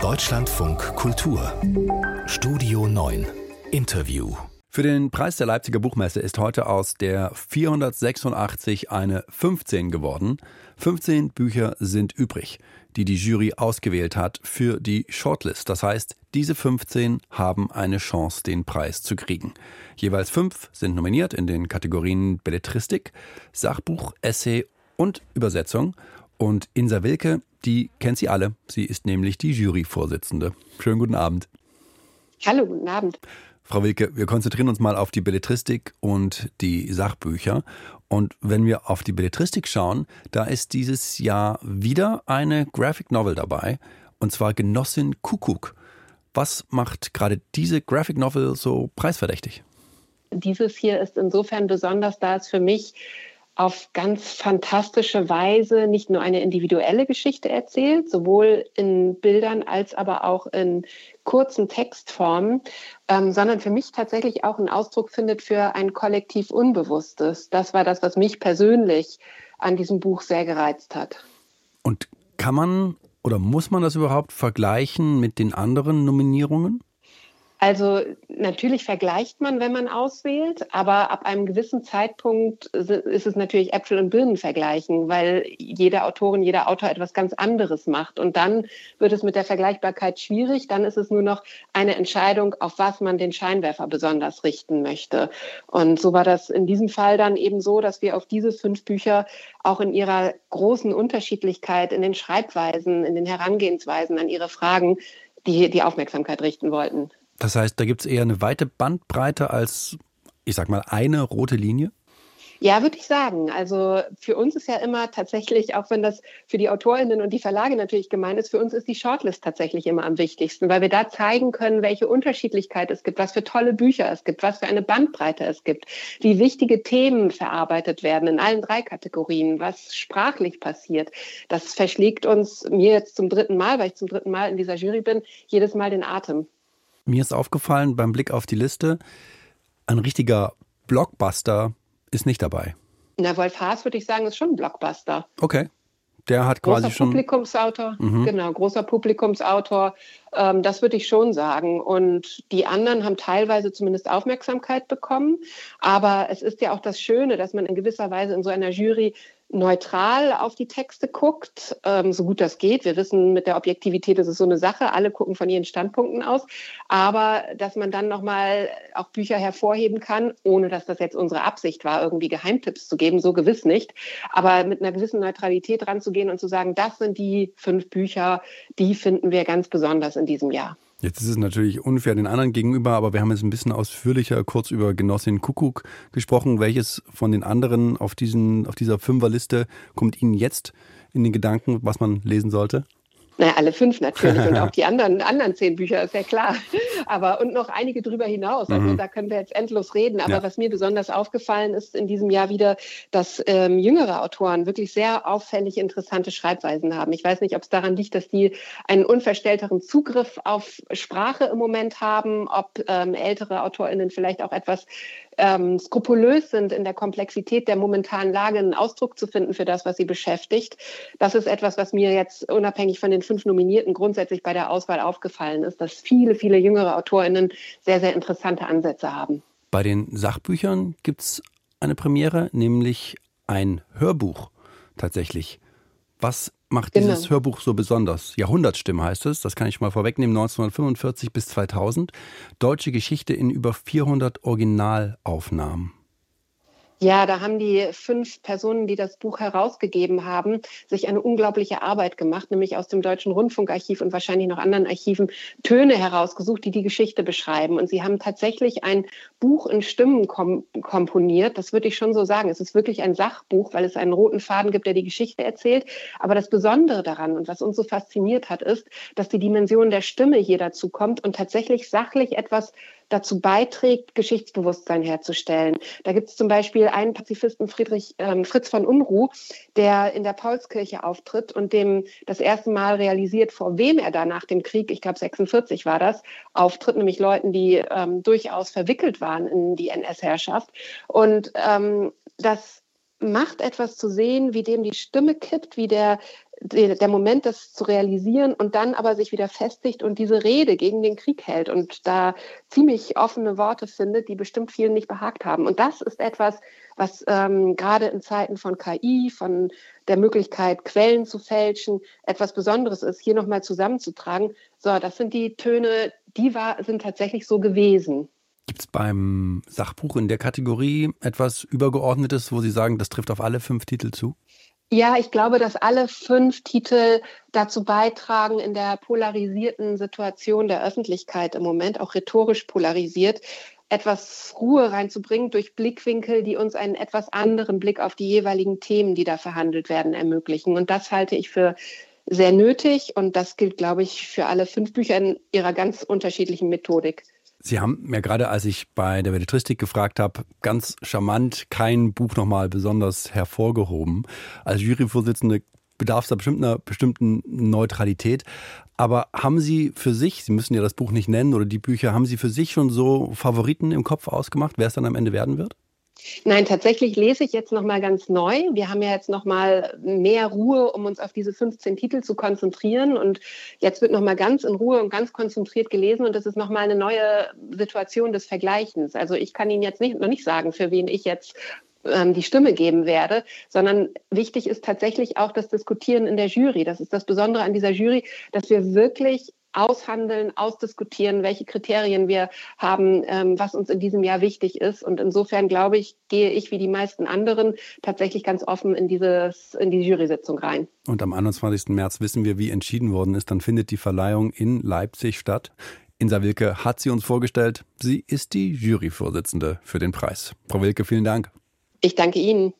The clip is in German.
Deutschlandfunk Kultur Studio 9 Interview für den Preis der Leipziger Buchmesse ist heute aus der 486 eine 15 geworden. 15 Bücher sind übrig, die die Jury ausgewählt hat für die Shortlist. Das heißt, diese 15 haben eine Chance, den Preis zu kriegen. Jeweils fünf sind nominiert in den Kategorien Belletristik, Sachbuch, Essay und Übersetzung. Und Insa Wilke, die kennt sie alle. Sie ist nämlich die Juryvorsitzende. Schönen guten Abend. Hallo, guten Abend. Frau Wilke, wir konzentrieren uns mal auf die Belletristik und die Sachbücher. Und wenn wir auf die Belletristik schauen, da ist dieses Jahr wieder eine Graphic Novel dabei, und zwar Genossin Kuckuck. Was macht gerade diese Graphic Novel so preisverdächtig? Dieses hier ist insofern besonders, da es für mich auf ganz fantastische Weise nicht nur eine individuelle Geschichte erzählt, sowohl in Bildern als aber auch in kurzen Textformen, ähm, sondern für mich tatsächlich auch einen Ausdruck findet für ein kollektiv Unbewusstes. Das war das, was mich persönlich an diesem Buch sehr gereizt hat. Und kann man oder muss man das überhaupt vergleichen mit den anderen Nominierungen? Also natürlich vergleicht man, wenn man auswählt, aber ab einem gewissen Zeitpunkt ist es natürlich Äpfel und Birnen vergleichen, weil jede Autorin, jeder Autor etwas ganz anderes macht. Und dann wird es mit der Vergleichbarkeit schwierig. Dann ist es nur noch eine Entscheidung, auf was man den Scheinwerfer besonders richten möchte. Und so war das in diesem Fall dann eben so, dass wir auf diese fünf Bücher auch in ihrer großen Unterschiedlichkeit, in den Schreibweisen, in den Herangehensweisen an ihre Fragen die, die Aufmerksamkeit richten wollten. Das heißt, da gibt es eher eine weite Bandbreite als, ich sag mal, eine rote Linie? Ja, würde ich sagen. Also für uns ist ja immer tatsächlich, auch wenn das für die AutorInnen und die Verlage natürlich gemein ist, für uns ist die Shortlist tatsächlich immer am wichtigsten, weil wir da zeigen können, welche Unterschiedlichkeit es gibt, was für tolle Bücher es gibt, was für eine Bandbreite es gibt, wie wichtige Themen verarbeitet werden in allen drei Kategorien, was sprachlich passiert. Das verschlägt uns, mir jetzt zum dritten Mal, weil ich zum dritten Mal in dieser Jury bin, jedes Mal den Atem. Mir ist aufgefallen beim Blick auf die Liste, ein richtiger Blockbuster ist nicht dabei. Na, Wolf Haas würde ich sagen, ist schon ein Blockbuster. Okay. Der hat quasi großer schon. Publikumsautor, mhm. genau, großer Publikumsautor. Ähm, das würde ich schon sagen. Und die anderen haben teilweise zumindest Aufmerksamkeit bekommen. Aber es ist ja auch das Schöne, dass man in gewisser Weise in so einer Jury neutral auf die Texte guckt, ähm, so gut das geht. Wir wissen, mit der Objektivität ist es so eine Sache. Alle gucken von ihren Standpunkten aus. Aber dass man dann nochmal auch Bücher hervorheben kann, ohne dass das jetzt unsere Absicht war, irgendwie Geheimtipps zu geben, so gewiss nicht. Aber mit einer gewissen Neutralität ranzugehen und zu sagen, das sind die fünf Bücher, die finden wir ganz besonders in diesem Jahr. Jetzt ist es natürlich unfair den anderen gegenüber, aber wir haben jetzt ein bisschen ausführlicher kurz über Genossin Kuckuck gesprochen. Welches von den anderen auf, diesen, auf dieser Fünferliste kommt Ihnen jetzt in den Gedanken, was man lesen sollte? Naja, alle fünf natürlich und auch die anderen, anderen zehn Bücher, ist ja klar. Aber und noch einige drüber hinaus. Also mhm. da können wir jetzt endlos reden. Aber ja. was mir besonders aufgefallen ist in diesem Jahr wieder, dass ähm, jüngere Autoren wirklich sehr auffällig interessante Schreibweisen haben. Ich weiß nicht, ob es daran liegt, dass die einen unverstellteren Zugriff auf Sprache im Moment haben, ob ähm, ältere AutorInnen vielleicht auch etwas ähm, skrupulös sind in der Komplexität der momentanen Lage, einen Ausdruck zu finden für das, was sie beschäftigt. Das ist etwas, was mir jetzt unabhängig von den fünf Nominierten grundsätzlich bei der Auswahl aufgefallen ist, dass viele, viele jüngere AutorInnen sehr, sehr interessante Ansätze haben. Bei den Sachbüchern gibt es eine Premiere, nämlich ein Hörbuch tatsächlich. Was macht genau. dieses Hörbuch so besonders? Jahrhundertstimme heißt es, das kann ich mal vorwegnehmen, 1945 bis 2000. Deutsche Geschichte in über 400 Originalaufnahmen. Ja, da haben die fünf Personen, die das Buch herausgegeben haben, sich eine unglaubliche Arbeit gemacht, nämlich aus dem Deutschen Rundfunkarchiv und wahrscheinlich noch anderen Archiven Töne herausgesucht, die die Geschichte beschreiben. Und sie haben tatsächlich ein Buch in Stimmen kom komponiert. Das würde ich schon so sagen. Es ist wirklich ein Sachbuch, weil es einen roten Faden gibt, der die Geschichte erzählt. Aber das Besondere daran und was uns so fasziniert hat, ist, dass die Dimension der Stimme hier dazu kommt und tatsächlich sachlich etwas dazu beiträgt, Geschichtsbewusstsein herzustellen. Da gibt es zum Beispiel einen Pazifisten, Friedrich ähm, Fritz von Unruh, der in der Paulskirche auftritt und dem das erste Mal realisiert, vor wem er da nach dem Krieg, ich glaube 46 war das, auftritt, nämlich Leuten, die ähm, durchaus verwickelt waren in die NS-Herrschaft. Und ähm, das macht etwas zu sehen, wie dem die Stimme kippt, wie der der Moment, das zu realisieren und dann aber sich wieder festigt und diese Rede gegen den Krieg hält und da ziemlich offene Worte findet, die bestimmt vielen nicht behagt haben. Und das ist etwas, was ähm, gerade in Zeiten von KI, von der Möglichkeit, Quellen zu fälschen, etwas Besonderes ist, hier nochmal zusammenzutragen. So, das sind die Töne, die war, sind tatsächlich so gewesen. Gibt es beim Sachbuch in der Kategorie etwas Übergeordnetes, wo Sie sagen, das trifft auf alle fünf Titel zu? Ja, ich glaube, dass alle fünf Titel dazu beitragen, in der polarisierten Situation der Öffentlichkeit im Moment, auch rhetorisch polarisiert, etwas Ruhe reinzubringen durch Blickwinkel, die uns einen etwas anderen Blick auf die jeweiligen Themen, die da verhandelt werden, ermöglichen. Und das halte ich für sehr nötig und das gilt, glaube ich, für alle fünf Bücher in ihrer ganz unterschiedlichen Methodik. Sie haben mir gerade, als ich bei der Belletristik gefragt habe, ganz charmant kein Buch nochmal besonders hervorgehoben. Als Juryvorsitzende bedarf es da bestimmt einer bestimmten Neutralität. Aber haben Sie für sich, Sie müssen ja das Buch nicht nennen oder die Bücher, haben Sie für sich schon so Favoriten im Kopf ausgemacht, wer es dann am Ende werden wird? Nein, tatsächlich lese ich jetzt noch mal ganz neu. Wir haben ja jetzt noch mal mehr Ruhe, um uns auf diese 15 Titel zu konzentrieren und jetzt wird noch mal ganz in Ruhe und ganz konzentriert gelesen und das ist noch mal eine neue Situation des Vergleichens. Also ich kann Ihnen jetzt nicht, noch nicht sagen, für wen ich jetzt ähm, die Stimme geben werde, sondern wichtig ist tatsächlich auch das Diskutieren in der Jury. Das ist das Besondere an dieser Jury, dass wir wirklich aushandeln, ausdiskutieren, welche Kriterien wir haben, ähm, was uns in diesem Jahr wichtig ist. Und insofern glaube ich, gehe ich wie die meisten anderen tatsächlich ganz offen in, dieses, in die Jury-Sitzung rein. Und am 21. März wissen wir, wie entschieden worden ist. Dann findet die Verleihung in Leipzig statt. Insa Wilke hat sie uns vorgestellt. Sie ist die Juryvorsitzende für den Preis. Frau Wilke, vielen Dank. Ich danke Ihnen.